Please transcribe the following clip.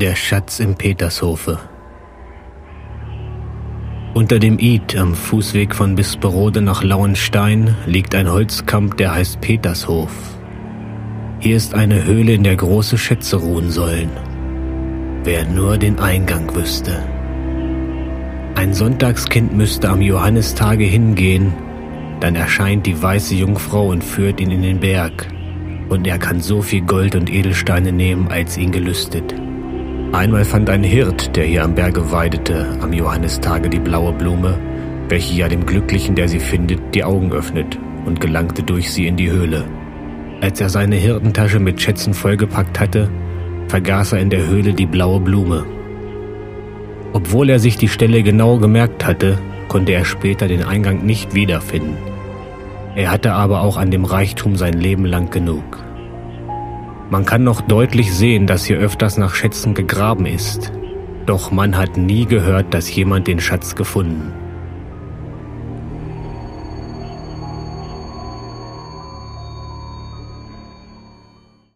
Der Schatz im Petershofe. Unter dem Id am Fußweg von Bisperode nach Lauenstein liegt ein Holzkamp, der heißt Petershof. Hier ist eine Höhle, in der große Schätze ruhen sollen. Wer nur den Eingang wüsste. Ein Sonntagskind müsste am Johannistage hingehen, dann erscheint die weiße Jungfrau und führt ihn in den Berg, und er kann so viel Gold und Edelsteine nehmen, als ihn gelüstet. Einmal fand ein Hirt, der hier am Berge weidete, am Johannistage die blaue Blume, welche ja dem Glücklichen, der sie findet, die Augen öffnet und gelangte durch sie in die Höhle. Als er seine Hirtentasche mit Schätzen vollgepackt hatte, vergaß er in der Höhle die blaue Blume. Obwohl er sich die Stelle genau gemerkt hatte, konnte er später den Eingang nicht wiederfinden. Er hatte aber auch an dem Reichtum sein Leben lang genug. Man kann noch deutlich sehen, dass hier öfters nach Schätzen gegraben ist. Doch man hat nie gehört, dass jemand den Schatz gefunden.